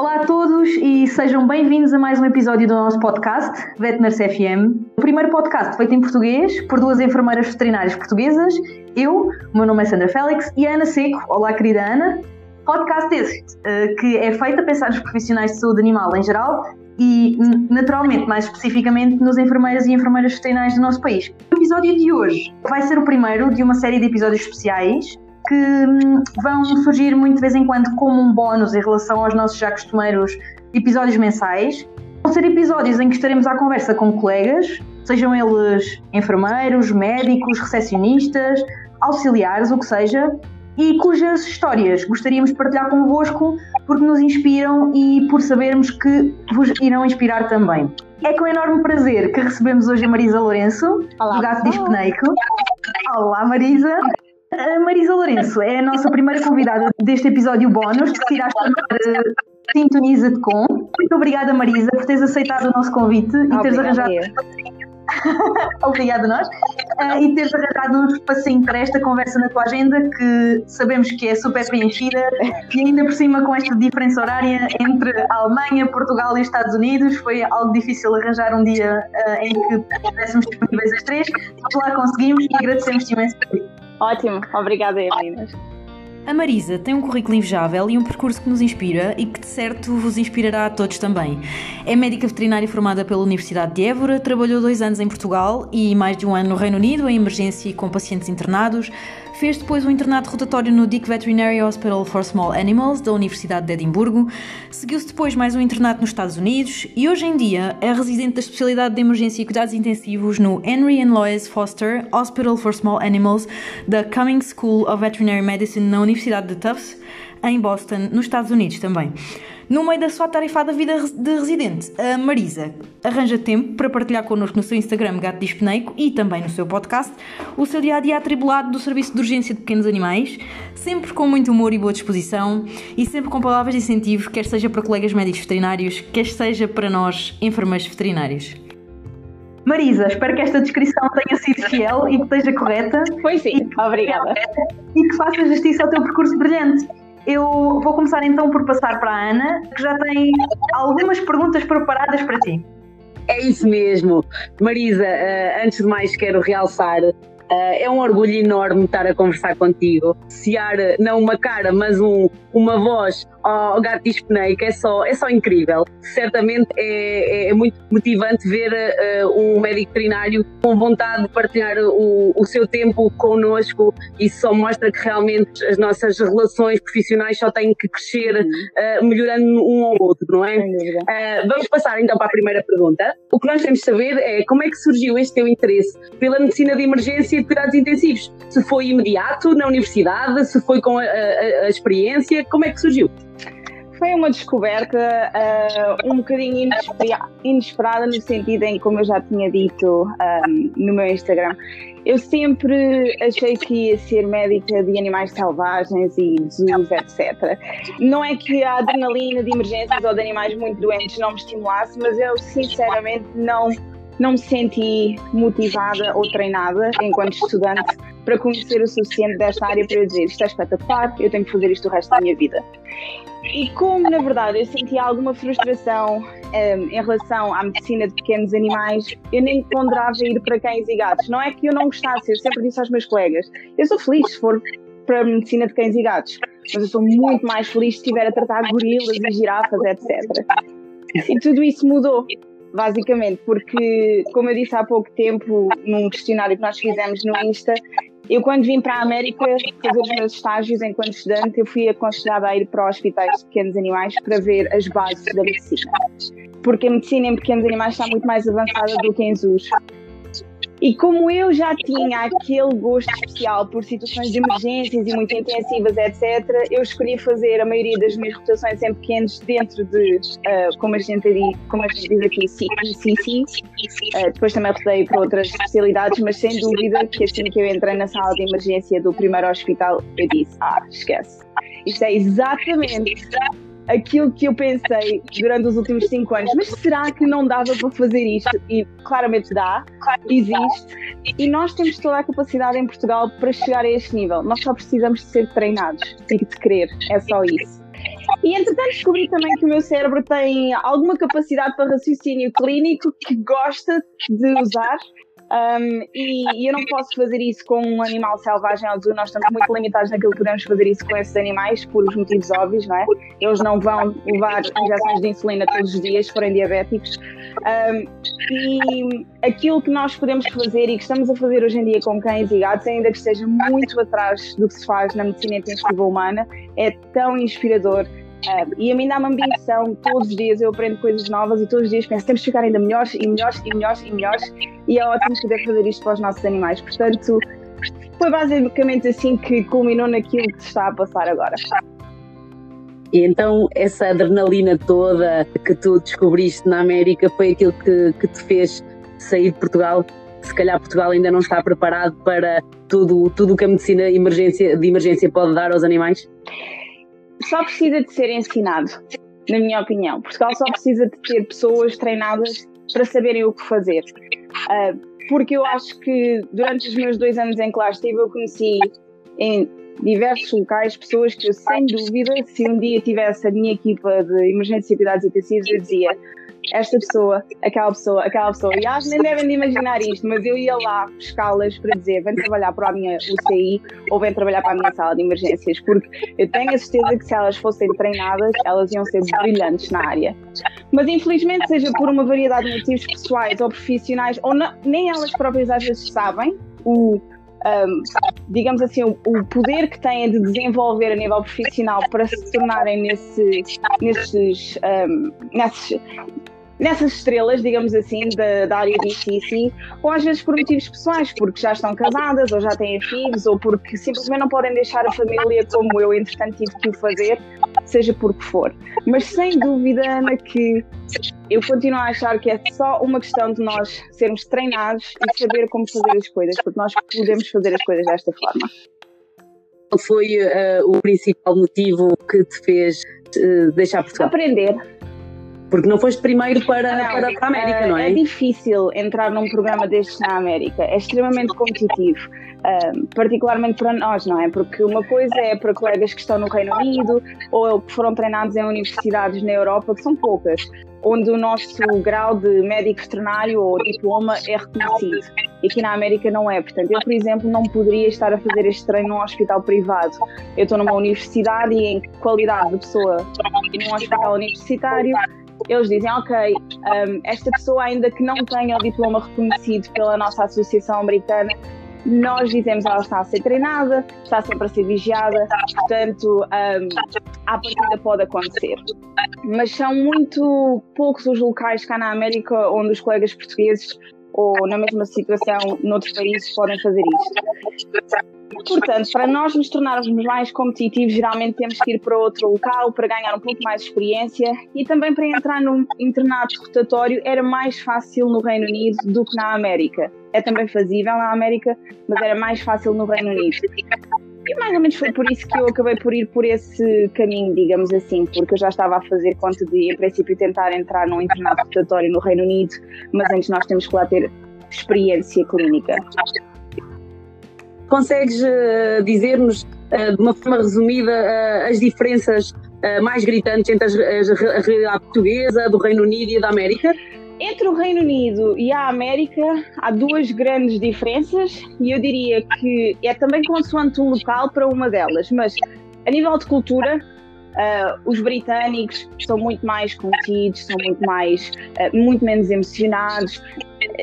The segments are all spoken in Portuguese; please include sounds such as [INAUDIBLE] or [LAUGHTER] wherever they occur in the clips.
Olá a todos e sejam bem-vindos a mais um episódio do nosso podcast, Veterinary FM. O primeiro podcast feito em português por duas enfermeiras veterinárias portuguesas, eu, meu nome é Sandra Félix, e a Ana Seco. Olá, querida Ana. Podcast este, eh, que é feito a pensar nos profissionais de saúde animal em geral e, naturalmente, mais especificamente, nos enfermeiras e enfermeiras veterinárias do nosso país. O episódio de hoje vai ser o primeiro de uma série de episódios especiais que hum, vão surgir muito de vez em quando como um bónus em relação aos nossos já costumeiros episódios mensais. Vão ser episódios em que estaremos à conversa com colegas, sejam eles enfermeiros, médicos, recepcionistas, auxiliares, o que seja, e cujas histórias gostaríamos de partilhar convosco porque nos inspiram e por sabermos que vos irão inspirar também. É com enorme prazer que recebemos hoje a Marisa Lourenço, Olá, do Gato. Dispneico. Olá, Marisa. A Marisa Lourenço é a nossa primeira convidada deste episódio bónus, que se irá chamar Sintoniza-te com. Muito obrigada, Marisa, por teres aceitado o nosso convite e teres Obrigada arranjado. [LAUGHS] Obrigada a nós. Eh, e teres arranjado um espacinho para esta conversa na tua agenda, que sabemos que é super preenchida e ainda por cima com esta diferença horária entre a Alemanha, Portugal e Estados Unidos, foi algo difícil arranjar um dia eh, em que estivéssemos disponíveis as três. Mas lá conseguimos e agradecemos-te imenso por isso. Ótimo, obrigada, meninas. A Marisa tem um currículo invejável e um percurso que nos inspira e que de certo vos inspirará a todos também. É médica veterinária formada pela Universidade de Évora, trabalhou dois anos em Portugal e mais de um ano no Reino Unido em emergência e com pacientes internados. Fez depois um internato rotatório no Dick Veterinary Hospital for Small Animals da Universidade de Edimburgo. Seguiu-se depois mais um internato nos Estados Unidos e hoje em dia é residente da especialidade de emergência e cuidados intensivos no Henry and Lois Foster Hospital for Small Animals da Cummings School of Veterinary Medicine na Universidade de Tufts, em Boston, nos Estados Unidos também. No meio da sua tarefada vida de residente, a Marisa arranja tempo para partilhar connosco no seu Instagram Gato Dispneico e também no seu podcast o seu dia a dia atribulado do Serviço de Urgência de Pequenos Animais, sempre com muito humor e boa disposição e sempre com palavras de incentivo, quer seja para colegas médicos veterinários, quer seja para nós, enfermeiros veterinários. Marisa, espero que esta descrição tenha sido fiel e que esteja correta Foi sim, obrigada. e que faça justiça ao teu percurso brilhante. Eu vou começar então por passar para a Ana, que já tem algumas perguntas preparadas para ti. É isso mesmo. Marisa, eh, antes de mais quero realçar, eh, é um orgulho enorme estar a conversar contigo. Sear não uma cara, mas um, uma voz ao gato dispneico é só, é só incrível. Certamente é, é muito motivante ver eh, um médico veterinário com vontade de partilhar o, o seu tempo connosco. Isso só mostra que realmente as nossas relações profissionais só têm que crescer, eh, melhorando um ao outro, não é? Uh, vamos passar então para a primeira pergunta. O que nós temos de saber é como é que surgiu este teu interesse pela medicina de emergência e de cuidados intensivos? Se foi imediato na universidade, se foi com a, a- a experiência, como é que surgiu? Foi uma descoberta ah, um bocadinho inespera- inesperada no sentido em, como eu já tinha dito ah, no meu Instagram, eu sempre achei que ia ser médica de animais selvagens e zoos, etc. Não é que a adrenalina de emergências ou de animais muito doentes não me estimulasse, mas eu sinceramente não, não me senti motivada ou treinada enquanto estudante para conhecer o suficiente desta área para eu dizer isto é espetacular, eu tenho que fazer isto o resto da minha vida. E como, na verdade, eu sentia alguma frustração em relação à medicina de pequenos animais, eu nem ponderava ir para cães e gatos. Não é que eu não gostasse, eu sempre disse aos meus colegas: eu sou feliz se for para a medicina de cães e gatos, mas eu sou muito mais feliz se estiver a tratar gorilas e girafas, etc. E tudo isso mudou. Basicamente, porque, como eu disse há pouco tempo, num questionário que nós fizemos no Insta, eu, quando vim para a América fazer os meus estágios enquanto estudante, eu fui aconselhada a ir para hospitais de pequenos animais para ver as bases da medicina. Porque a medicina em pequenos animais está muito mais avançada do que em zoos. E como eu já tinha aquele gosto especial por situações de emergências e muito intensivas, etc., eu escolhi fazer a maioria das minhas rotações em pequenos dentro de, ah, como, a gente, di- como a gente diz aqui, CCC. Uh, depois também rodei para outras especialidades, mas sem dúvida que assim que eu entrei na sala de emergência do primeiro hospital, eu disse: Ah, esquece. Isto é exatamente aquilo que eu pensei durante os últimos cinco anos. Mas será que não dava para fazer isto? E claramente dá, existe. E nós temos toda a capacidade em Portugal para chegar a este nível. Nós só precisamos de ser treinados e de querer. É só isso. E entretanto descobri também que o meu cérebro tem alguma capacidade para raciocínio clínico que gosta de usar um, e, e, eu não posso fazer isso com um animal selvagem ao zoo, nós estamos muito limitados naquilo que podemos fazer isso com esses animais, por os motivos óbvios, não é? Eles não vão levar injeções de insulina todos os dias se forem diabéticos. Um, e aquilo que nós podemos fazer e que estamos a fazer hoje em dia com cães e gatos, ainda que esteja muito atrás do que se faz na medicina intensiva humana, é tão inspirador Uh, e a mim dá-me ambição, todos os dias eu aprendo coisas novas e todos os dias penso, temos de ficar ainda melhores e melhores e melhores e melhores e é ótimo poder fazer isto para os nossos animais. Portanto, foi basicamente assim que culminou naquilo que se está a passar agora. E então essa adrenalina toda que tu descobriste na América foi aquilo que, que te fez sair de Portugal? Se calhar Portugal ainda não está preparado para tudo tudo que a medicina emergência, de emergência pode dar aos animais? Só precisa de ser ensinado, na minha opinião. Portugal só precisa de ter pessoas treinadas para saberem o que fazer. Uh, porque eu acho que durante os meus dois anos em que lá estive, eu conheci em diversos locais pessoas que eu, sem dúvida, se um dia tivesse a minha equipa de emergência e cuidados intensivos, eu dizia esta pessoa, aquela pessoa, aquela pessoa. E que nem devem de imaginar isto, mas eu ia lá buscá-las para dizer: vem trabalhar para a minha UCI ou vem trabalhar para a minha sala de emergências, porque eu tenho a certeza que se elas fossem treinadas, elas iam ser brilhantes na área. Mas infelizmente, seja por uma variedade de motivos pessoais ou profissionais, ou não, nem elas próprias às vezes sabem o um, digamos assim, o, o, poder que têm de desenvolver a nível profissional para se tornarem nesse, nesses, um, nesses, nessas estrelas, digamos assim, da, da área de ICC, ou às vezes por motivos pessoais, porque já estão casadas, ou já têm filhos, ou porque simplesmente não podem deixar a família como eu, entretanto, tive que o fazer, seja por que for. Mas sem dúvida, Ana, que eu continuo a achar que é só uma questão de nós sermos treinados e saber como fazer as coisas, porque nós podemos fazer as coisas desta forma. Qual foi uh, o principal motivo que te fez uh, deixar Portugal? Aprender porque não foste primeiro para, não, para, para a América, não é? É difícil entrar num programa destes na América, é extremamente competitivo, uh, particularmente para nós, não é? Porque uma coisa é para colegas que estão no Reino Unido ou que foram treinados em universidades na Europa, que são poucas, onde o nosso grau de médico veterinário ou diploma é reconhecido. E aqui na América não é. Portanto, eu, por exemplo, não poderia estar a fazer este treino num hospital privado. Eu estou numa universidade e, em qualidade de pessoa num hospital universitário, eles dizem, ok, um, esta pessoa ainda que não tenha o diploma reconhecido pela nossa associação americana, nós dizemos ela está a ser treinada, está sempre a ser vigiada, portanto, um, à partida pode acontecer. Mas são muito poucos os locais cá na América onde os colegas portugueses ou na mesma situação noutros países podem fazer isto. Portanto, para nós nos tornarmos mais competitivos, geralmente temos que ir para outro local para ganhar um pouco mais de experiência e também para entrar num internato rotatório era mais fácil no Reino Unido do que na América. É também fazível na América, mas era mais fácil no Reino Unido. E mais ou menos foi por isso que eu acabei por ir por esse caminho, digamos assim, porque eu já estava a fazer conta de, em princípio, tentar entrar num internato rotatório no Reino Unido, mas antes nós temos que lá ter experiência clínica. Consegues uh, dizer-nos, uh, de uma forma resumida, uh, as diferenças mais gritantes entre as, a realidade portuguesa, do Reino Unido e da América? Entre o Reino Unido e a América há duas grandes diferenças e eu diria que é também consoante o local para uma delas, mas a nível de cultura, uh, os britânicos são muito mais contidos, são muito mais, uh, muito menos emocionados.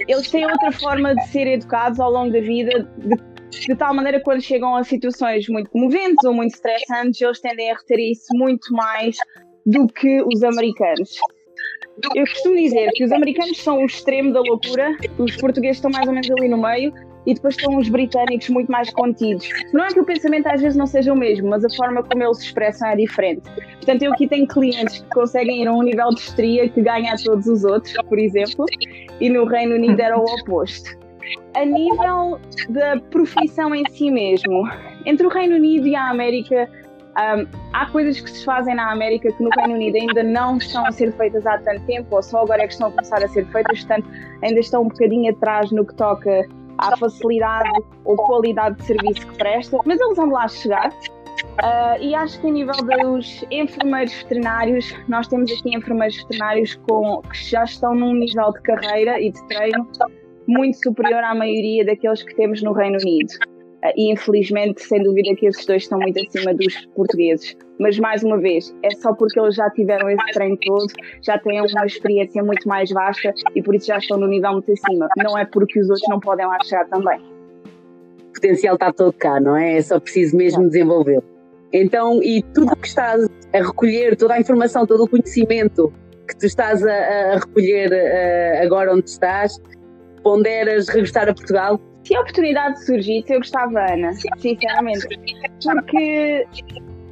Eles têm outra forma de ser educados ao longo da vida, de, de tal maneira que quando chegam a situações muito comoventes ou muito estressantes, eles tendem a reter isso muito mais do que os americanos. Eu costumo dizer que os americanos são o extremo da loucura, os portugueses estão mais ou menos ali no meio e depois estão os britânicos muito mais contidos. Não é que o pensamento às vezes não seja o mesmo, mas a forma como eles se expressam é diferente. Portanto, eu aqui tenho clientes que conseguem ir a um nível de estria que ganha a todos os outros, por exemplo, e no Reino Unido era o oposto. A nível da profissão em si mesmo, entre o Reino Unido e a América, um, há coisas que se fazem na América que no Reino Unido ainda não estão a ser feitas há tanto tempo, ou só agora é que estão a começar a ser feitas, portanto, ainda estão um bocadinho atrás no que toca à facilidade ou qualidade de serviço que presta, mas eles vão lá chegar. Uh, e acho que a nível dos enfermeiros veterinários, nós temos aqui enfermeiros veterinários com, que já estão num nível de carreira e de treino muito superior à maioria daqueles que temos no Reino Unido. Uh, e infelizmente, sem dúvida, que esses dois estão muito acima dos portugueses. Mas mais uma vez, é só porque eles já tiveram esse treino todo, já têm uma experiência muito mais vasta e por isso já estão no nível muito acima. Não é porque os outros não podem lá chegar também. O potencial está todo cá, não é? É só preciso mesmo desenvolver. Então, e tudo o que estás a recolher, toda a informação, todo o conhecimento que tu estás a, a recolher uh, agora onde estás, ponderas regressar a Portugal? Se a oportunidade surgisse, eu gostava, Ana, sinceramente. Porque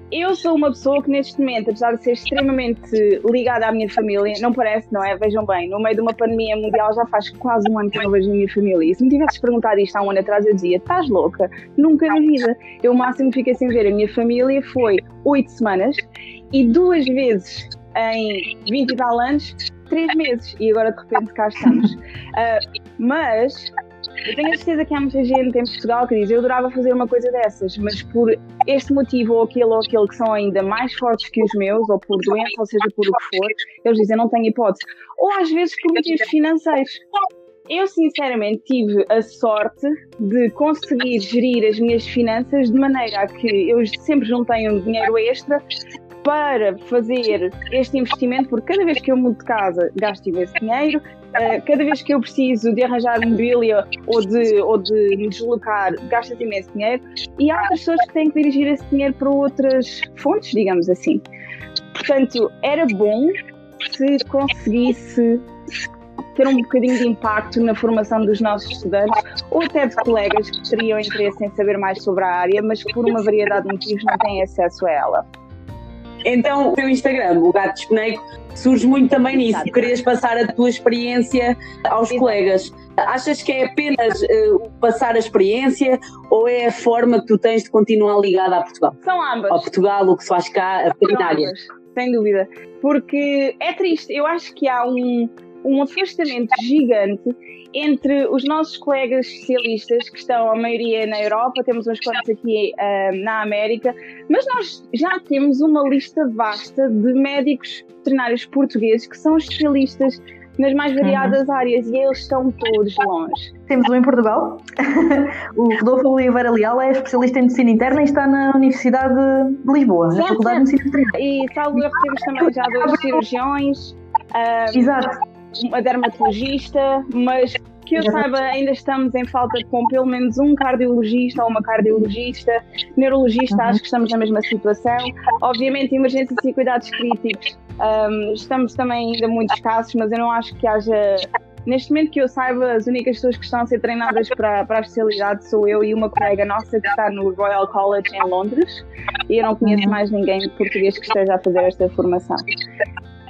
eu sou uma pessoa que neste momento, apesar de ser extremamente ligada à minha família, não parece, não é? Vejam bem, no meio de uma pandemia mundial já faz quase um ano que eu não vejo a minha família. E se me tivesses perguntado isto há um ano atrás, eu dizia: estás louca? Nunca na vida. Eu o máximo que fiquei sem ver a minha família foi oito semanas e duas vezes em 20 e tal anos, três meses. E agora de repente cá estamos. Uh, mas eu tenho a certeza que há muita gente em Portugal que diz eu adorava fazer uma coisa dessas, mas por este motivo ou aquele ou aquele que são ainda mais fortes que os meus, ou por doença, ou seja, por o que for, eles dizem não tenho hipótese. Ou às vezes por motivos financeiros. Eu, sinceramente, tive a sorte de conseguir gerir as minhas finanças de maneira a que eu sempre juntei um dinheiro extra para fazer este investimento, porque cada vez que eu mudo de casa gasto esse dinheiro, uh, cada vez que eu preciso de arranjar mobília ou de, ou de me deslocar, gasto imenso dinheiro, e há outras pessoas que têm que dirigir esse dinheiro para outras fontes, digamos assim. Portanto, era bom se conseguisse ter um bocadinho de impacto na formação dos nossos estudantes ou até de colegas que teriam interesse em saber mais sobre a área, mas por uma variedade de motivos não têm acesso a ela. Então, o teu Instagram, o Gato Espeneco, surge muito também nisso. Exato. Querias passar a tua experiência aos Exato. colegas. Achas que é apenas uh, passar a experiência ou é a forma que tu tens de continuar ligada a Portugal? São ambas. A Portugal, o que se faz cá, a veterinária. Sem dúvida. Porque é triste. Eu acho que há um, um afastamento gigante entre os nossos colegas especialistas, que estão a maioria na Europa, temos uns quantos aqui uh, na América, mas nós já temos uma lista vasta de médicos veterinários portugueses que são especialistas nas mais variadas uhum. áreas e eles estão todos longe. Temos um em Portugal, [LAUGHS] o Rodolfo Oliveira Leal é especialista em medicina interna e está na Universidade de Lisboa, na Faculdade de Medicina Veterinária. E salvo erro temos também já dois cirurgiões. Uh, Exato uma dermatologista, mas que eu saiba, ainda estamos em falta com pelo menos um cardiologista ou uma cardiologista, neurologista, acho que estamos na mesma situação. Obviamente, emergências e cuidados críticos, um, estamos também ainda muito escassos, mas eu não acho que haja. Neste momento que eu saiba, as únicas pessoas que estão a ser treinadas para, para a especialidade sou eu e uma colega nossa que está no Royal College em Londres e eu não conheço mais ninguém português que esteja a fazer esta formação.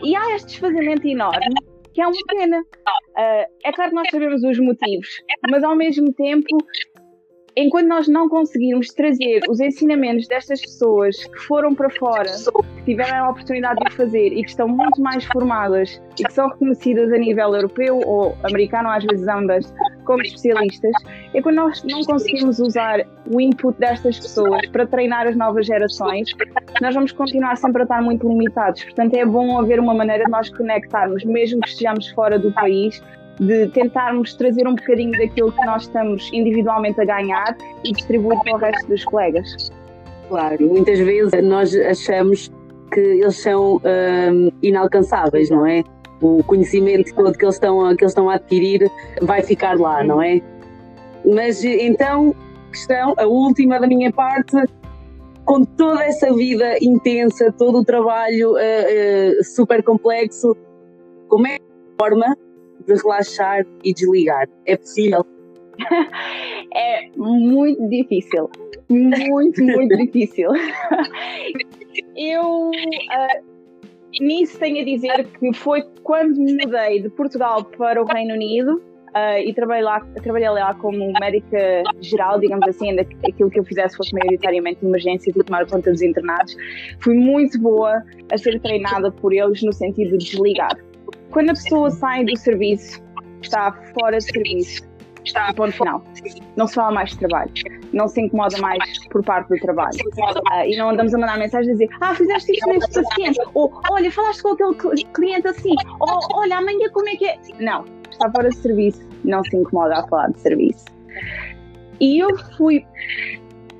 E há este desfazimento enorme que é uma pena. Uh, é claro que nós sabemos os motivos, mas ao mesmo tempo, enquanto nós não conseguirmos trazer os ensinamentos destas pessoas que foram para fora, que tiveram a oportunidade de fazer e que estão muito mais formadas e que são reconhecidas a nível europeu ou americano, às vezes ambas, como especialistas, é quando nós não conseguimos usar o input destas pessoas para treinar as novas gerações, nós vamos continuar sempre a estar muito limitados. Portanto, é bom haver uma maneira de nós conectarmos, mesmo que estejamos fora do país, de tentarmos trazer um bocadinho daquilo que nós estamos individualmente a ganhar e distribuir para o resto dos colegas. Claro, muitas vezes nós achamos que eles são hum, inalcançáveis, não é? O conhecimento todo que eles, estão, que eles estão a adquirir vai ficar lá, não é? Mas então, questão, a última da minha parte, com toda essa vida intensa, todo o trabalho uh, uh, super complexo, como é a forma de relaxar e desligar? É possível? [LAUGHS] é muito difícil. Muito, muito [LAUGHS] difícil. [LAUGHS] Eu uh, nisso tenho a dizer que foi quando me mudei de Portugal para o Reino Unido. Uh, e trabalhei lá, trabalhei lá como médica geral, digamos assim, ainda que aquilo que eu fizesse fosse maioritariamente emergência e tomar conta dos internados. Fui muito boa a ser treinada por eles no sentido de desligar. Quando a pessoa sai do serviço, está fora de serviço, está a ponto final. Não se fala mais de trabalho. não se incomoda mais por parte do trabalho. Uh, e não andamos a mandar mensagem a dizer, ah, fizeste isto neste paciente, ou olha, falaste com aquele cliente assim, ou olha, amanhã como é que é. Não, está fora de serviço, não se incomoda a falar de serviço. E eu fui.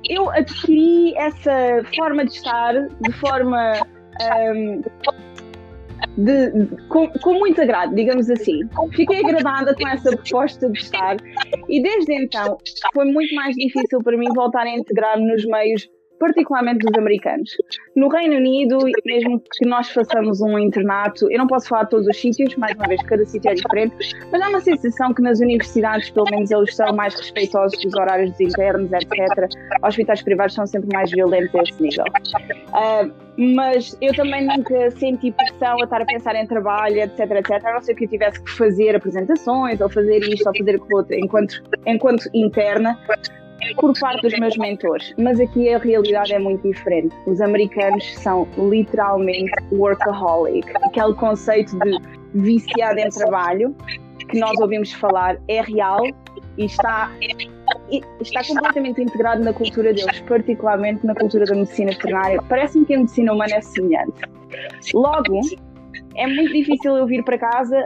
Eu adquiri essa forma de estar de forma. Um, de, com, com muito agrado, digamos assim. Fiquei agradada com essa proposta de estar e desde então foi muito mais difícil para mim voltar a integrar nos meios particularmente dos americanos. No Reino Unido, mesmo que nós façamos um internato, eu não posso falar de todos os sítios, mais uma vez, cada sítio é diferente, mas há uma sensação que nas universidades, pelo menos, eles são mais respeitosos dos horários dos internos, etc. Hospitais privados são sempre mais violentos a esse nível. Uh, mas eu também nunca senti pressão a estar a pensar em trabalho, etc, etc. A não ser que eu tivesse que fazer apresentações, ou fazer isto, ou fazer aquilo outro, enquanto, enquanto interna por parte dos meus mentores, mas aqui a realidade é muito diferente. Os americanos são literalmente workaholic, aquele conceito de viciado em trabalho que nós ouvimos falar é real e está, está completamente integrado na cultura deles, particularmente na cultura da medicina veterinária. Parece-me que a medicina humana é semelhante. Logo, é muito difícil eu vir para casa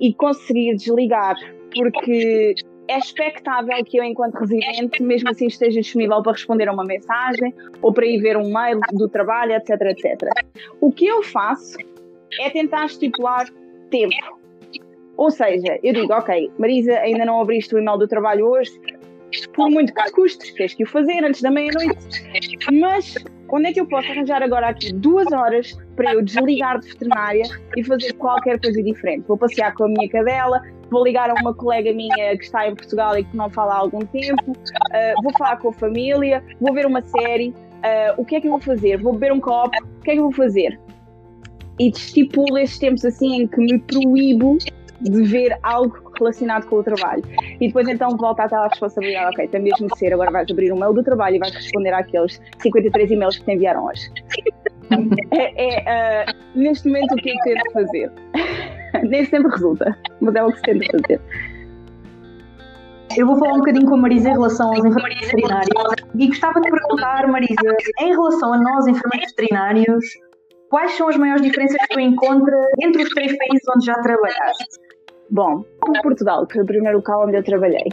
e conseguir desligar, porque é expectável que eu, enquanto residente, mesmo assim esteja disponível para responder a uma mensagem ou para ir ver um mail do trabalho, etc, etc. O que eu faço é tentar estipular tempo. Ou seja, eu digo, ok, Marisa, ainda não abriste o e-mail do trabalho hoje, por muito que custe, tens que o fazer antes da meia-noite. Mas onde é que eu posso arranjar agora aqui duas horas para eu desligar de veterinária e fazer qualquer coisa diferente? Vou passear com a minha cadela, vou ligar a uma colega minha que está em Portugal e que não fala há algum tempo, uh, vou falar com a família, vou ver uma série. Uh, o que é que eu vou fazer? Vou beber um copo? O que é que eu vou fazer? E estipulo esses tempos assim em que me proíbo de ver algo relacionado com o trabalho. E depois então volta àquela responsabilidade, ok, tem mesmo de ser, agora vais abrir o mail do trabalho e vais responder àqueles 53 e-mails que te enviaram hoje. [LAUGHS] é, é uh, neste momento o que é que tento fazer? [LAUGHS] Nem sempre resulta, mas é o que se tenta fazer. Eu vou falar um bocadinho com a Marisa em relação aos enfermeiros veterinários e gostava de perguntar, Marisa, em relação a nós, enfermeiros veterinários, quais são as maiores diferenças que tu encontras entre os três países onde já trabalhaste? Bom, Portugal, que foi o primeiro local onde eu trabalhei.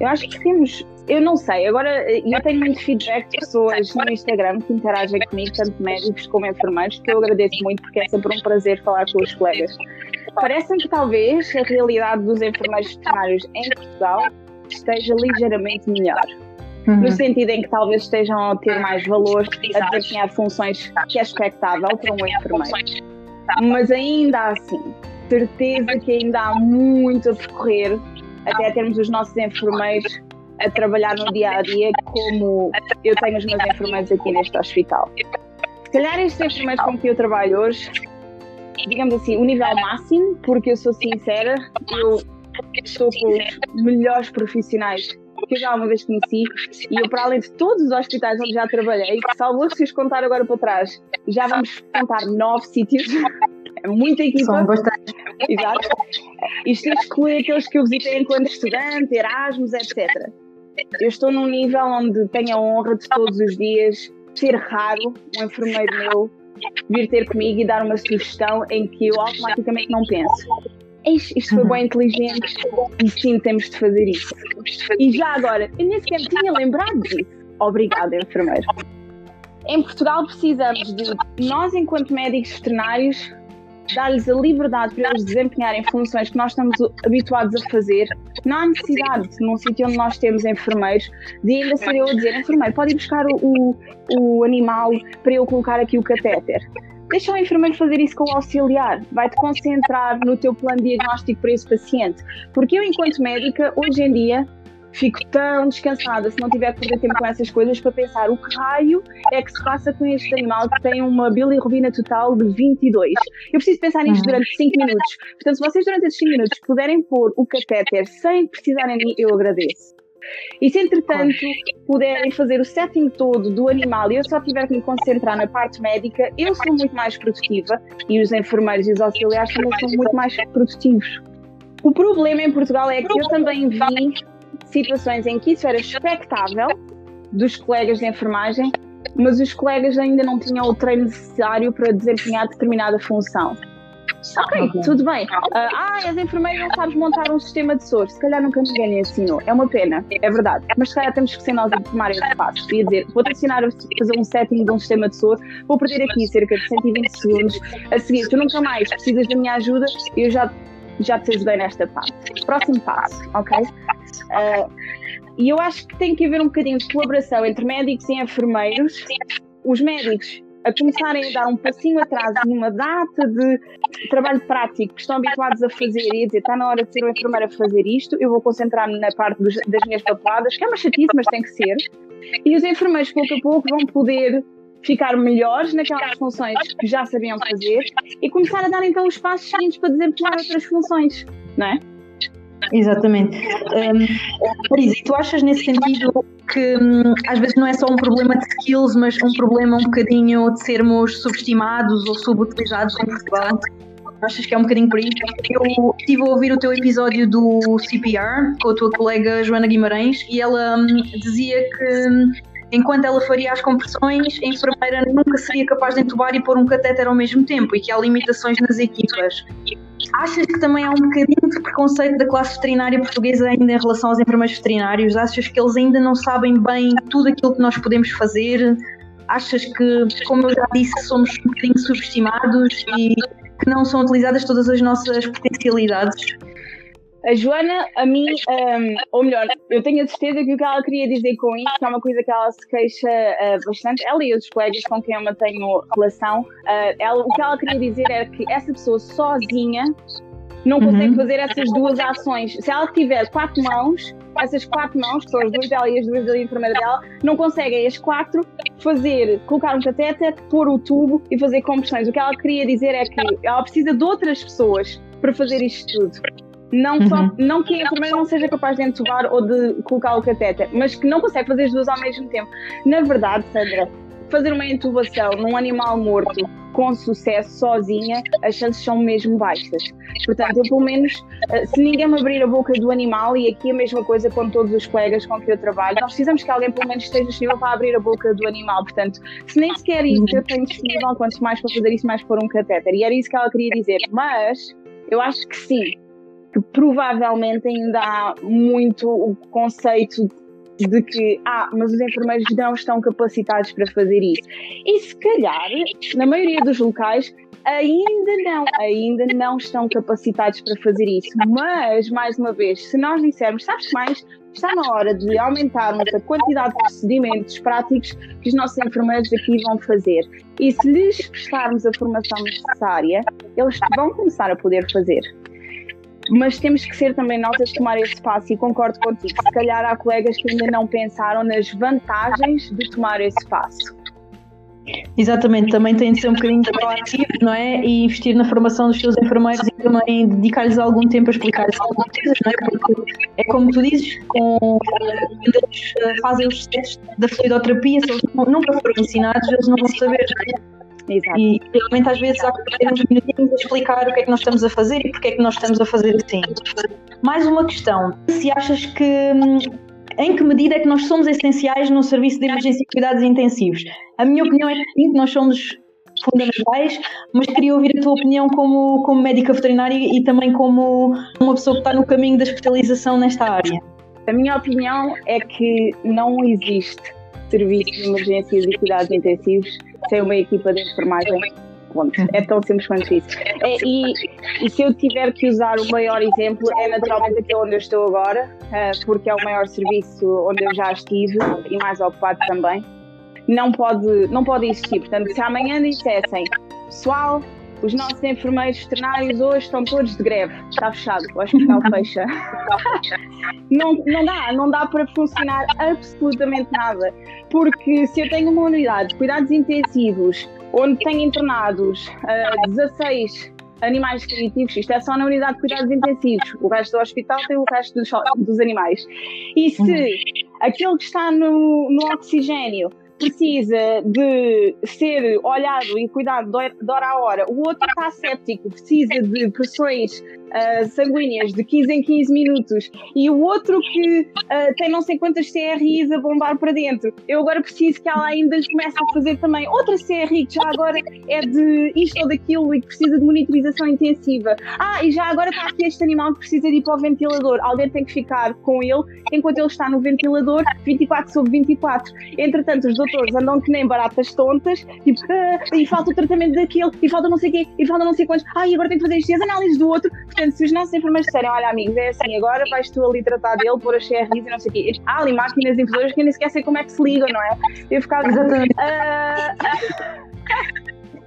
Eu acho que temos, eu não sei, agora eu tenho muito feedback de pessoas no Instagram que interagem comigo, tanto médicos como enfermeiros, que eu agradeço muito porque é sempre um prazer falar com os colegas. Parece-me que talvez a realidade dos enfermeiros veterinários em Portugal esteja ligeiramente melhor. Uhum. No sentido em que talvez estejam a ter mais valor, a desempenhar funções que é expectável para um enfermeiro. Mas ainda assim, certeza que ainda há muito a percorrer até termos os nossos enfermeiros a trabalhar no dia a dia como eu tenho os meus enfermeiros aqui neste hospital. Se calhar estes enfermeiros com que eu trabalho hoje, digamos assim, o nível máximo, porque eu sou sincera, eu estou com os melhores profissionais que eu já uma vez conheci e eu, para além de todos os hospitais onde já trabalhei, salvo se os contar agora para trás, já vamos contar nove sítios [LAUGHS] é muita equipa. Exato. Isto exclui aqueles que eu visitei enquanto estudante, Erasmus, etc. Eu estou num nível onde tenho a honra de todos os dias ser raro um enfermeiro meu vir ter comigo e dar uma sugestão em que eu automaticamente não penso. Isto foi bem inteligente e sim, temos de fazer isso. E já agora, eu nem sequer tinha lembrado disso. Obrigada, enfermeiro. Em Portugal precisamos de nós, enquanto médicos veterinários, dar-lhes a liberdade para eles desempenharem funções que nós estamos habituados a fazer, não há necessidade, num sítio onde nós temos enfermeiros, de ainda ser eu a dizer, enfermeiro, pode ir buscar o, o animal para eu colocar aqui o catéter. Deixa o enfermeiro fazer isso com o auxiliar. Vai-te concentrar no teu plano diagnóstico para esse paciente. Porque eu, enquanto médica, hoje em dia, fico tão descansada se não tiver que perder tempo com essas coisas para pensar o que raio é que se passa com este animal que tem uma bilirrubina total de 22. Eu preciso pensar nisto uhum. durante 5 minutos. Portanto, se vocês durante esses 5 minutos puderem pôr o catéter sem precisarem de mim, eu agradeço. E se entretanto puderem fazer o setting todo do animal e eu só tiver que me concentrar na parte médica, eu sou muito mais produtiva e os enfermeiros e os auxiliares também são muito mais produtivos. O problema em Portugal é que eu também vi situações em que isso era expectável dos colegas de enfermagem, mas os colegas ainda não tinham o treino necessário para desempenhar determinada função. Ok, tudo bem. Uh, ah, as enfermeiras não sabes montar um sistema de SOS. Se calhar nunca ninguém lhe ensinou. É uma pena, é verdade. Mas se calhar temos que ser nós a tomar esse passo. E dizer, vou te ensinar a fazer um setting de um sistema de SOS, vou perder aqui cerca de 120 segundos. A seguir, tu nunca mais precisas da minha ajuda, eu já, já te ajudei nesta parte. Próximo passo, ok? Uh, e eu acho que tem que haver um bocadinho de colaboração entre médicos e enfermeiros. Os médicos a começarem a dar um passinho atrás numa data de trabalho prático que estão habituados a fazer e a dizer está na hora de ser uma enfermeira a fazer isto, eu vou concentrar-me na parte dos, das minhas papeladas, que é uma chatice, mas tem que ser. E os enfermeiros, pouco a pouco, vão poder ficar melhores naquelas funções que já sabiam fazer e começar a dar então os passos seguintes para desempenhar outras funções, não é? Exatamente. Um, e tu achas nesse sentido que um, às vezes não é só um problema de skills, mas um problema um bocadinho de sermos subestimados ou subutilizados em Portugal? Achas que é um bocadinho por isso? Eu estive a ouvir o teu episódio do CPR com a tua colega Joana Guimarães e ela um, dizia que hum, enquanto ela faria as compressões, a enfermeira nunca seria capaz de entubar e pôr um catéter ao mesmo tempo e que há limitações nas equipas. Achas que também há um bocadinho de preconceito da classe veterinária portuguesa ainda em relação aos enfermeiros veterinários? Achas que eles ainda não sabem bem tudo aquilo que nós podemos fazer? Achas que, como eu já disse, somos um bocadinho subestimados e que não são utilizadas todas as nossas potencialidades? A Joana, a mim, um, ou melhor, eu tenho a certeza que o que ela queria dizer com isso, que é uma coisa que ela se queixa uh, bastante, ela e outros colegas com quem eu mantenho relação, uh, ela, o que ela queria dizer era que essa pessoa sozinha não uhum. consegue fazer essas duas ações. Se ela tiver quatro mãos, essas quatro mãos, que são as duas dela e as duas da enfermeira dela, não conseguem as quatro fazer, colocar um catéter, pôr o tubo e fazer compressões. O que ela queria dizer é que ela precisa de outras pessoas para fazer isto tudo. Não, uhum. só, não que a enfermeira não seja capaz de entubar ou de colocar o catéter, mas que não consegue fazer as duas ao mesmo tempo. Na verdade, Sandra, fazer uma intubação num animal morto com sucesso sozinha, as chances são mesmo baixas. Portanto, eu pelo menos, eh, se ninguém me abrir a boca do animal, e aqui a mesma coisa com todos os colegas com que eu trabalho, nós precisamos que alguém pelo menos esteja disponível para abrir a boca do animal. Portanto, se nem sequer isso eu tenho disponível, quanto mais para fazer isso, mais por um catéter. E era isso que ela queria dizer. Mas eu acho que sim, provavelmente ainda há muito o conceito de que, ah, mas os enfermeiros não estão capacitados para fazer isso. E se calhar, na maioria dos locais, ainda não, ainda não estão capacitados para fazer isso. Mas, mais uma vez, se nós dissermos, sabes mais, está na hora de aumentarmos a quantidade de procedimentos práticos que os nossos enfermeiros aqui vão fazer. E se lhes prestarmos a formação necessária, eles vão começar a poder fazer mas temos que ser também nós a tomar esse passo e concordo contigo. Se calhar há colegas que ainda não pensaram nas vantagens de tomar esse passo. Exatamente, também tem de ser um bocadinho proativo, não é? E investir na formação dos seus enfermeiros e também dedicar-lhes algum tempo a explicar-lhes algumas coisas, não é? Porque é como tu dizes, com, quando eles eh, fazem os testes da fluidoterapia, se eles nunca foram ensinados, eles não vão saber, não é? Exato. E realmente às vezes há que ter uns minutinhos a explicar o que é que nós estamos a fazer e porque é que nós estamos a fazer assim. Mais uma questão, se achas que em que medida é que nós somos essenciais no serviço de emergência e cuidados intensivos? A minha opinião é que sim, nós somos fundamentais, mas queria ouvir a tua opinião como, como médica veterinária e também como uma pessoa que está no caminho da especialização nesta área. A minha opinião é que não existe serviço de emergências e cuidados intensivos sem uma equipa de enfermagem. Ponto. É tão simples quanto isso. É, e, e, se eu tiver que usar o maior exemplo, é naturalmente aquele onde eu estou agora, uh, porque é o maior serviço onde eu já estive e mais ocupado também. Não pode, não pode existir. Portanto, se amanhã dissessem, pessoal, os nossos enfermeiros veterinários hoje estão todos de greve. Está fechado, o hospital [LAUGHS] fecha. não, não dá, não dá para funcionar absolutamente nada. Porque se eu tenho uma unidade de cuidados intensivos onde tenho internados uh, 16 animais cognitivos, isto é só na unidade de cuidados intensivos, o resto do hospital tem o resto dos, dos animais. E se uhum. aquele que está no, no oxigênio precisa de ser olhado e cuidado de hora a hora, o outro está séptico, precisa de pressões uh, sanguíneas de 15 em 15 minutos e o outro que uh, tem não sei quantas CRIs a bombar para dentro, eu agora preciso que ela ainda comece a fazer também outra CRI que já agora é de isto ou daquilo e que precisa de monitorização intensiva. Ah, e já agora está aqui este animal que precisa de ir para o ventilador. Alguém tem que ficar com ele enquanto ele está no ventilador 24 sobre 24. Entretanto, os doutores andam que nem baratas tontas, tipo, ah, e falta o tratamento daquele, e falta não sei o quê, e falta não sei quantos. Ah, e agora tem que fazer isto e as análises do outro. Portanto, se os nossos enfermeiros disserem, olha, amigos, é assim, agora vais tu ali tratar dele, pôr as CRIs e não sei o quê. Há ali máquinas infusoras que nem sequer sei como é que se ligam, não é? Eu ficava. Exatamente. Uh...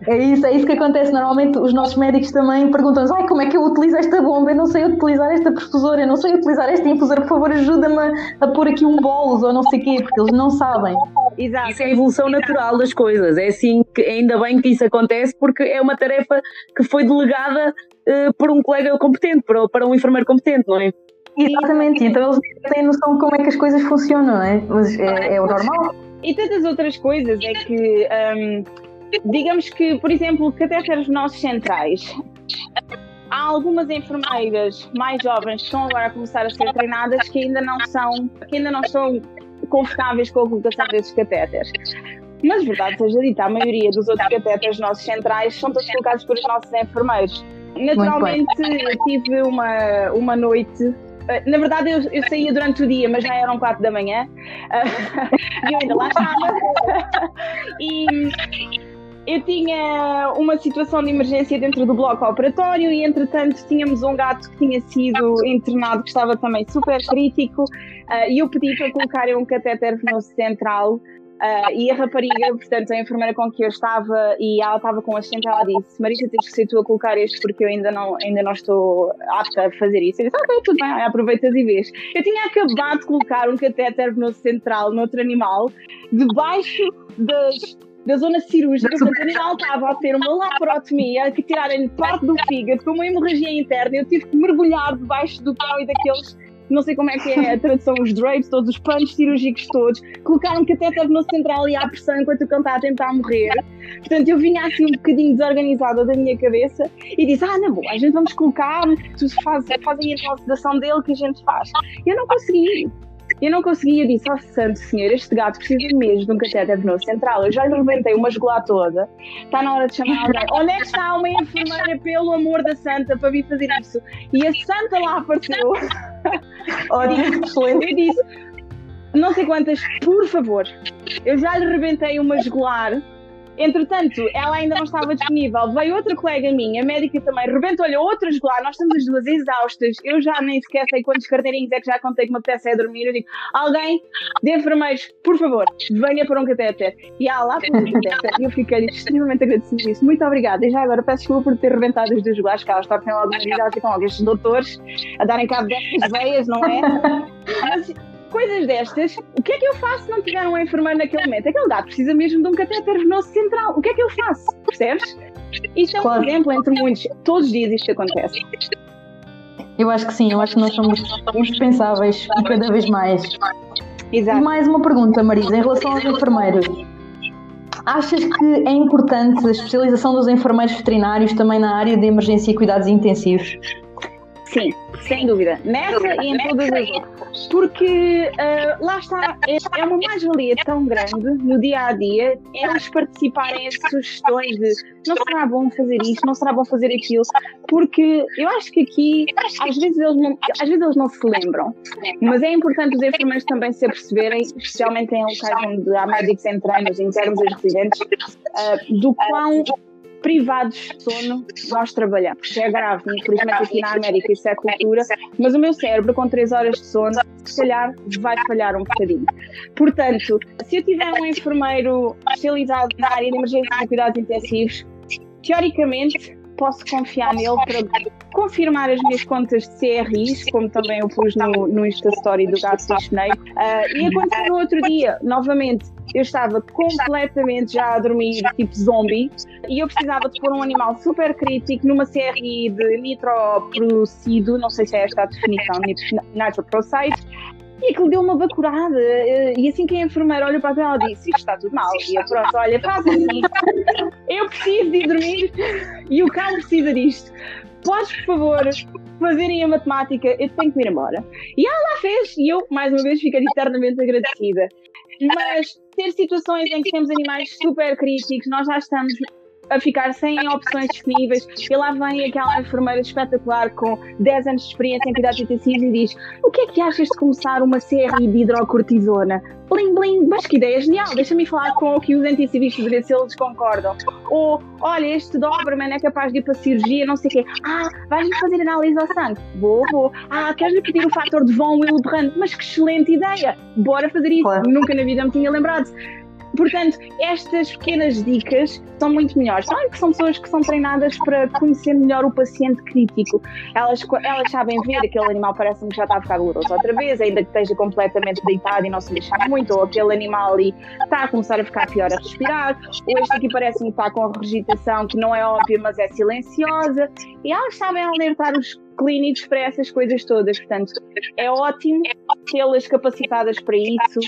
É isso, é isso que acontece. Normalmente os nossos médicos também perguntam-nos: ai, como é que eu utilizo esta bomba? Eu não sei utilizar esta perfusora, eu não sei utilizar esta infusora, por favor, ajuda-me a, a pôr aqui um bolos ou não sei o quê, porque eles não sabem. Exato. Isso é a evolução natural das coisas. É assim que ainda bem que isso acontece, porque é uma tarefa que foi delegada uh, por um colega competente, para, para um enfermeiro competente, não é? Exatamente, então eles têm noção de como é que as coisas funcionam, não é? Mas é, é o normal. E tantas outras coisas é que. Um, digamos que, por exemplo, catéteres nossos centrais. Há algumas enfermeiras mais jovens que estão agora a começar a ser treinadas que ainda não são, que ainda não estão confortáveis com a colocação desses catéteres. Mas, verdade seja dita, a maioria dos outros catéteres nossos centrais são todos colocados por os nossos enfermeiros. Naturalmente, tive uma, uma noite eh, na verdade, eu, eu, saía durante o dia, mas já eram quatro da manhã [LAUGHS] e eu ainda lá estava. [LAUGHS] e eu tinha uma situação de emergência dentro do bloco operatório e, entretanto, tínhamos um gato que tinha sido internado, que estava também super crítico, uh, e eu pedi para colocarem um catéter venoso central. Uh, e a rapariga, portanto, a enfermeira com que eu estava, e ela estava com assistente, ela disse: Marisa, tens que ser tu a colocar este porque eu ainda não, ainda não estou apta a fazer isso. Eu disse: Ok, tudo bem, aproveitas e vês. Eu tinha acabado de colocar um catéter venoso central noutro animal, debaixo das da zona cirúrgica, portanto, o animal estava a ter uma laparotomia, que tirarem parte do fígado, com uma hemorragia interna, eu tive que mergulhar debaixo do pão e daqueles não sei como é que é a tradução, os drapes, todos os panos cirúrgicos todos, colocaram um catéter no central e à pressão enquanto o cão está a tentar morrer. Portanto, eu vinha assim um bocadinho desorganizada da minha cabeça e disse: Ah, não, bom, a gente vamos colocar, tu fazes, fazem a sedação dele que a gente faz. Eu não consegui. Eu não conseguia, disse, oh santo senhor, este gato precisa mesmo de um catéter venoso central. Eu já lhe rebentei uma jugular toda. Está na hora de chamar alguém. Onde é que está uma enfermeira, pelo amor da santa, para vir fazer isso? E a santa lá apareceu. Ótimo, excelente. Eu disse, não sei quantas, por favor. Eu já lhe rebentei uma jugular Entretanto, ela ainda não estava disponível. Veio outra colega minha, médica também, rebentou-lhe outra lá. Nós estamos as duas exaustas. Eu já nem sequer sei quantos carteirinhos é que já contei que me apetece é dormir. Eu digo: alguém de enfermeiros, por favor, venha para um catéter. E há lá para um catéter. E eu fiquei extremamente agradecida disso. Muito obrigada. E já agora peço desculpa por ter rebentado as duas golares, que elas vida. Elas ficam logo estes doutores a darem cabo destas veias, não é? Mas, [LAUGHS] coisas destas, o que é que eu faço se não tiver um enfermeiro naquele momento? Aquele gato precisa mesmo de um catéter venoso central. O que é que eu faço? Percebes? Isto é um claro. exemplo entre muitos. Todos os dias isto acontece. Eu acho que sim, eu acho que nós somos indispensáveis e cada vez mais. Exato. E mais uma pergunta, Marisa, em relação aos enfermeiros. Achas que é importante a especialização dos enfermeiros veterinários também na área de emergência e cuidados intensivos? Sim, sem dúvida. Nessa e em todas as outras. Porque uh, lá está, é, é uma mais-valia tão grande no dia a dia eles participarem em sugestões de não será bom fazer isto, não será bom fazer aquilo, porque eu acho que aqui às vezes eles não, às vezes eles não se lembram, mas é importante os enfermeiros também se aperceberem, especialmente em locais onde há médicos em treinos, internos e residentes, uh, do quão privados de sono nós trabalhamos. É grave, infelizmente aqui na América isso é cultura, mas o meu cérebro com 3 horas de sono, se calhar vai falhar um bocadinho. Portanto, se eu tiver um enfermeiro especializado na área de emergência e cuidados intensivos, teoricamente posso confiar nele para confirmar as minhas contas de CRIs, como também eu pus no, no Insta Story do Gato do Snake. Uh, e aconteceu no outro dia, novamente, eu estava completamente já a dormir, tipo zombie, e eu precisava de pôr um animal super crítico numa CRI de nitroprocido, não sei se é esta a definição, nitroprocide, e aquilo deu uma bacurada. E assim que a enfermeira olhou para ela disse: Isto está tudo mal. E eu, pronto, olha, faz assim. Eu preciso de ir dormir e o cão precisa disto. Podes, por favor, fazerem a matemática, eu tenho que ir embora. E ela lá fez, e eu, mais uma vez, fiquei eternamente agradecida. Mas ter situações em que temos animais super críticos, nós já estamos a ficar sem opções disponíveis e lá vem aquela enfermeira espetacular com 10 anos de experiência em cuidados intensivos e diz o que é que achas de começar uma série de hidrocortisona? Blim, blim, mas que ideia genial, deixa-me falar com que os intensivistas ver se eles concordam. Ou, olha, este Doberman é capaz de ir para a cirurgia, não sei o quê. Ah, vais-me fazer análise ao sangue? Vou, vou. Ah, queres-me pedir o fator de von Willebrand? Mas que excelente ideia! Bora fazer isso. Nunca na vida me tinha lembrado. Portanto, estas pequenas dicas são muito melhores. Que são pessoas que são treinadas para conhecer melhor o paciente crítico. Elas, elas sabem ver aquele animal parece-me que já está a ficar doloroso outra vez, ainda que esteja completamente deitado e não se mexer muito, ou aquele animal ali está a começar a ficar pior a respirar, ou este aqui parece-me que está com a regitação que não é óbvia, mas é silenciosa. E elas sabem alertar os clínicos para essas coisas todas. Portanto, é ótimo tê-las capacitadas para isso,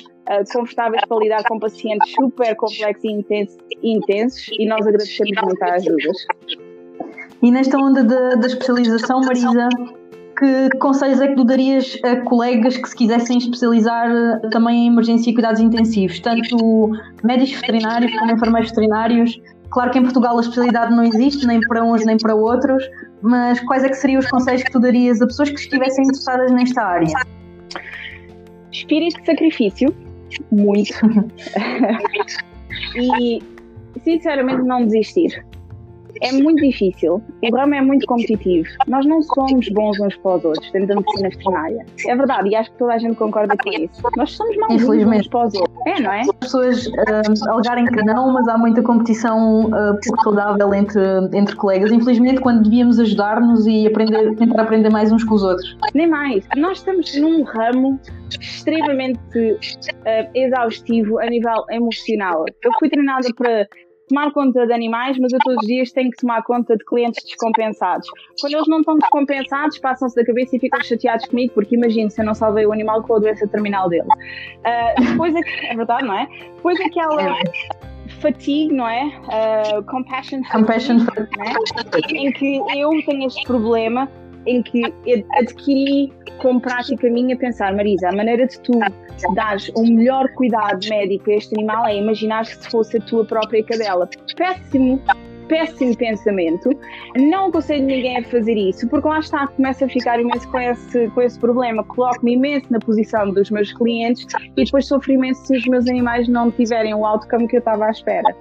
confortáveis para lidar com pacientes super complexos e intensos, e nós agradecemos muito as ajudas. E nesta onda da especialização, Marisa, que conselhos é que tu darias a colegas que se quisessem especializar eh, também em emergência e cuidados intensivos, tanto médicos veterinários como enfermeiros veterinários? Claro que em Portugal a especialidade não existe, nem para uns nem para outros, mas quais é que seriam os conselhos que tu darias a pessoas que estivessem interessadas nesta área? Espírito de sacrifício, muito. [LAUGHS] [LAUGHS] e sinceramente não desistir é muito difícil. O ramo é muito competitivo. Nós não somos bons uns para os outros dentro da medicina veterinária. É verdade, e acho que toda a gente concorda com isso. Nós somos maus uns para os outros. É, não é? As pessoas uh, alegarem que não, mas há muita competição uh, pouco saudável entre, entre colegas. Infelizmente, quando devíamos ajudar-nos e aprender, tentar aprender mais uns com os outros. Nem mais. Nós estamos num ramo extremamente uh, exaustivo a nível emocional. Eu fui treinada para tomar conta de animais, mas eu todos os dias tenho que tomar conta de clientes descompensados. Quando eles não estão descompensados, passam-se da cabeça e ficam chateados comigo, porque imagino se eu não salvei o animal com a doença terminal dele. Uh, depois é, é verdade, não é? Depois aquela é. fatigue, não é? Uh, compassion, compassion fatigue, é? em que eu tenho este problema em que adquiri como prática minha pensar, Marisa, a maneira de tu dares o melhor cuidado médico a este animal é imaginar que se fosse a tua própria cadela. Péssimo péssimo pensamento. Não aconselho ninguém a fazer isso, porque lá está, começa a ficar imenso com esse, com esse problema. Coloco-me imenso na posição dos meus clientes e depois sofro imenso se os meus animais não tiverem o outcome que eu estava à espera.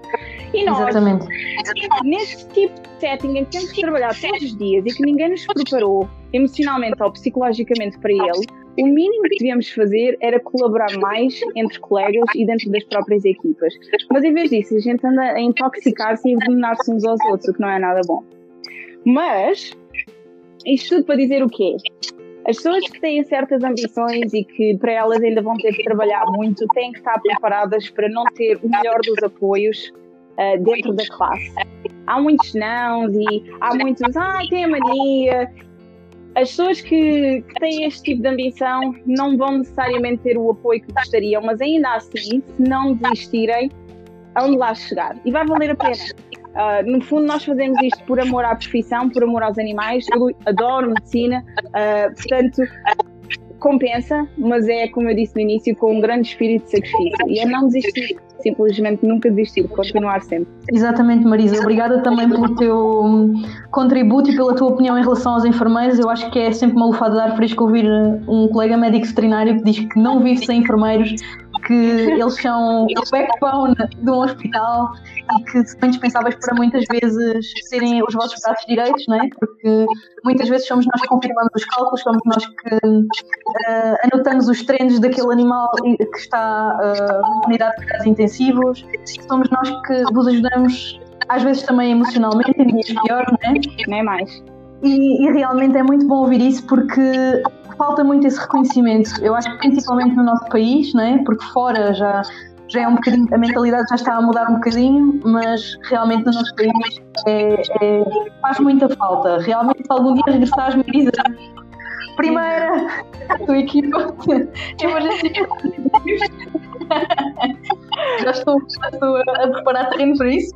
E nós, Exatamente. neste tipo de setting em que temos que trabalhar todos os dias e que ninguém nos preparou emocionalmente ou psicologicamente para ele, o mínimo que devíamos fazer era colaborar mais entre colegas e dentro das próprias equipas. Mas em vez disso, a gente anda a intoxicar-se e envenenar-se uns aos outros, o que não é nada bom. Mas, isto tudo para dizer o quê? As pessoas que têm certas ambições e que para elas ainda vão ter que trabalhar muito têm que estar preparadas para não ter o melhor dos apoios uh, dentro da classe. Há muitos não e há muitos, ah, tem a mania as pessoas que, têm este tipo de ambição não vão necessariamente ter o apoio que gostariam, mas ainda assim, se não desistirem, aonde lá chegar. E vai valer a pena. Uh, no fundo, nós fazemos isto por amor à profissão, por amor aos animais. Eu adoro medicina, uh, portanto, compensa, mas é, como eu disse no início, com um grande espírito de sacrifício. E é não desistir, simplesmente nunca desistir, continuar sempre. Exatamente, Marisa. Obrigada também pelo teu contributo e pela tua opinião em relação aos enfermeiros. Eu acho que é sempre uma lufada de ar fresco ouvir um colega médico veterinário que diz que não vive sem enfermeiros que eles são [LAUGHS] o backbone de um hospital e que são indispensáveis para muitas vezes serem os vossos braços direitos, não é? Porque muitas vezes somos nós que confirmamos os cálculos, somos nós que uh, anotamos os treinos daquele animal que está uh, na unidade de cuidados intensivos, somos nós que vos ajudamos às vezes também emocionalmente, em dias piores, não é? Nem mais. E, e, realmente é muito bom ouvir isso porque falta muito esse reconhecimento. Eu acho que principalmente no nosso país, né? porque fora já, já é um bocadinho, a mentalidade já está a mudar um bocadinho, mas realmente no nosso país é, é, faz muita falta. Realmente, se algum dia regressares, me dizes primeira, a tua equipa, eu vou [LAUGHS] já estou, já estou a preparar terreno para isso.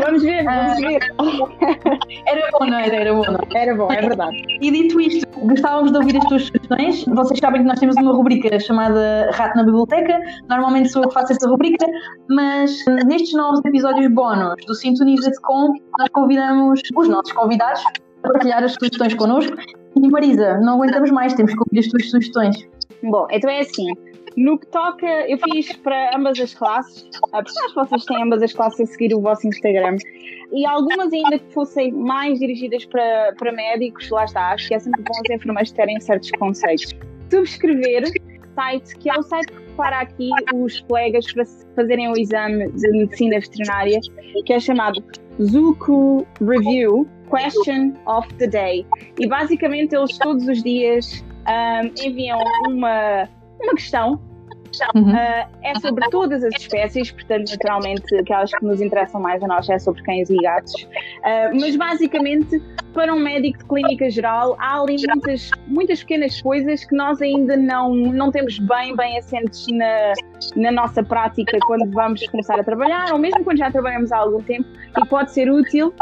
Vamos ver, vamos ver. Era bom, não era? Era bom, não? Era bom, é verdade. E dito isto, gostávamos de ouvir as tuas sugestões. Vocês sabem que nós temos uma rubrica chamada Rato na Biblioteca. Normalmente sou eu que faço essa rubrica, mas nestes novos episódios bónus do Sintoniza-te Com, nós convidamos os nossos convidados a partilhar as sugestões connosco. E Marisa, não aguentamos mais, temos que ouvir as tuas sugestões. Bom, então é assim. No que toca, eu fiz para ambas as classes, porque acho que vocês têm ambas as classes a seguir o vosso Instagram, e algumas ainda que fossem mais dirigidas para, para médicos, lá está, acho que é sempre bom os enfermeiros terem certos conceitos. Subscrever site, que é o site que prepara aqui os colegas para fazerem o exame de medicina veterinária, que é chamado Zuku Review Question of the Day. E basicamente eles todos os dias um, enviam uma, uma questão Uhum. Uh, é sobre todas as espécies, portanto, naturalmente, aquelas que nos interessam mais a nós é sobre cães e gatos. Uh, mas, basicamente, para um médico de clínica geral, há ali muitas, muitas pequenas coisas que nós ainda não, não temos bem, bem assentes na, na nossa prática quando vamos começar a trabalhar, ou mesmo quando já trabalhamos há algum tempo, e pode ser útil.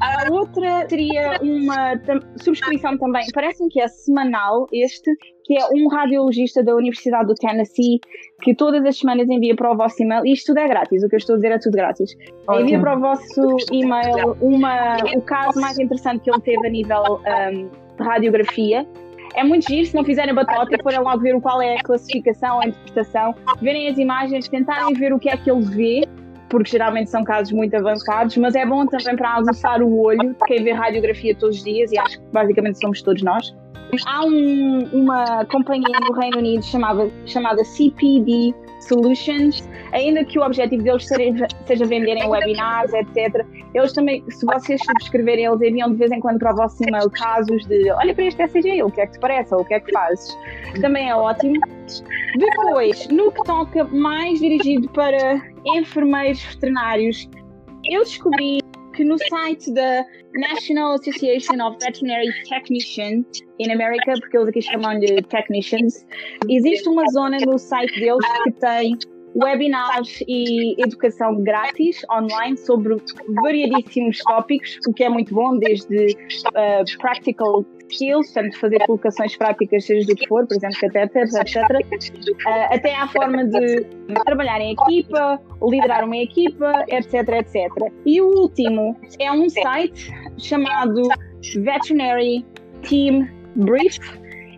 A outra seria uma subscrição também, parece-me que é semanal este, que é um radiologista da Universidade do Tennessee, que todas as semanas envia para o vosso e-mail, e isto tudo é grátis, o que eu estou a dizer é tudo grátis. Ótimo. Envia para o vosso e-mail uma, o caso mais interessante que ele teve a nível um, de radiografia, é muito giro se não fizerem batota forem logo ver qual é a classificação, a interpretação, verem as imagens, tentarem ver o que é que ele vê porque geralmente são casos muito avançados, mas é bom também para aguçar o olho de quem vê radiografia todos os dias, e acho que basicamente somos todos nós. Há um, uma companhia no Reino Unido chamada, chamada CPD Solutions, ainda que o objetivo deles seja, venderem webinars, etc. Eles também, se vocês subscreverem, eles enviam de vez em quando para o vosso e-mail casos de olha para este ECG, o que é que te parece, ou o que é que fazes. Também é ótimo. Depois, no que toca mais dirigido para enfermeiros veterinários, eu descobri que no site da National Association of Veterinary Technicians in America, porque eles aqui chamam de technicians, existe uma zona no site deles que tem webinars e educação grátis online sobre variadíssimos tópicos, o que é muito bom, desde uh, practical skills, portanto, fazer colocações práticas, seja do que for, por exemplo, catéteres, etc., uh, até à forma de trabalhar em equipa, liderar uma equipa, etc., etc. E o último é um site chamado Veterinary Team Brief,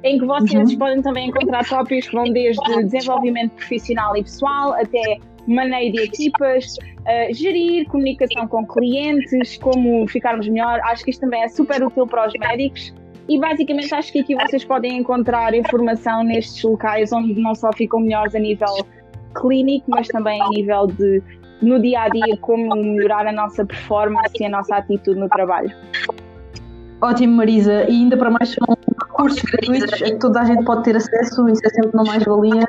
em que vocês uhum. podem também encontrar tópicos que vão desde desenvolvimento profissional e pessoal até maneio de equipas, uh, gerir comunicação com clientes, como ficarmos melhor. Acho que isto também é super útil para os médicos. E basicamente acho que aqui vocês podem encontrar informação nestes locais onde não só ficam melhores a nível clínico, mas também a nível de no dia a dia como melhorar a nossa performance e a nossa atitude no trabalho. Ótimo, Marisa. E ainda para mais são cursos gratuitos a que toda a gente pode ter acesso, isso é sempre uma mais-valia.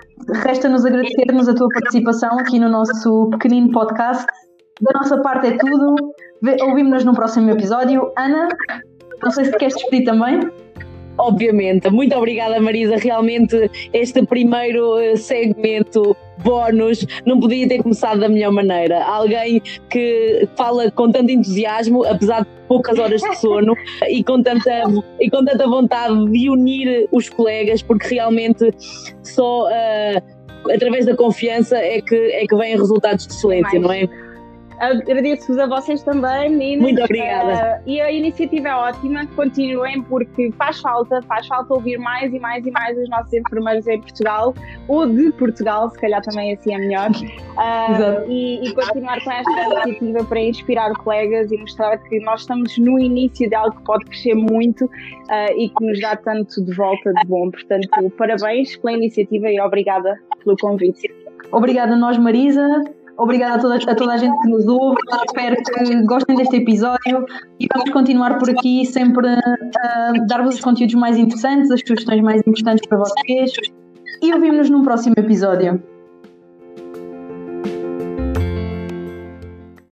Resta-nos agradecer-nos a tua participação aqui no nosso pequenino podcast. Da nossa parte é tudo. Ouvimos-nos no próximo episódio. Ana, não sei se queres despedir também. Obviamente, muito obrigada Marisa. Realmente este primeiro eh, segmento bónus não podia ter começado da melhor maneira. Alguém que fala com tanto entusiasmo, apesar de poucas horas de sono, e com tanta, e com tanta vontade de unir os colegas, porque realmente só uh, através da confiança é que, é que vêm resultados de excelência, não é? Agradeço-vos a vocês também, meninas. Muito obrigada. Uh, e a iniciativa é ótima, continuem, porque faz falta, faz falta ouvir mais e mais e mais os nossos enfermeiros em Portugal, ou de Portugal, se calhar também assim é melhor. Uh, e, e, continuar com esta iniciativa para inspirar colegas e mostrar que nós estamos no início de algo que pode crescer muito uh, e que nos dá tanto de volta de bom. Portanto, parabéns pela iniciativa e obrigada pelo convite. Obrigada a nós, Marisa. Obrigada a toda, a toda a gente que nos ouve. Espero que gostem deste episódio e vamos continuar por aqui sempre a dar-vos os conteúdos mais interessantes, as sugestões mais importantes para vocês. E ouvimos-nos num próximo episódio.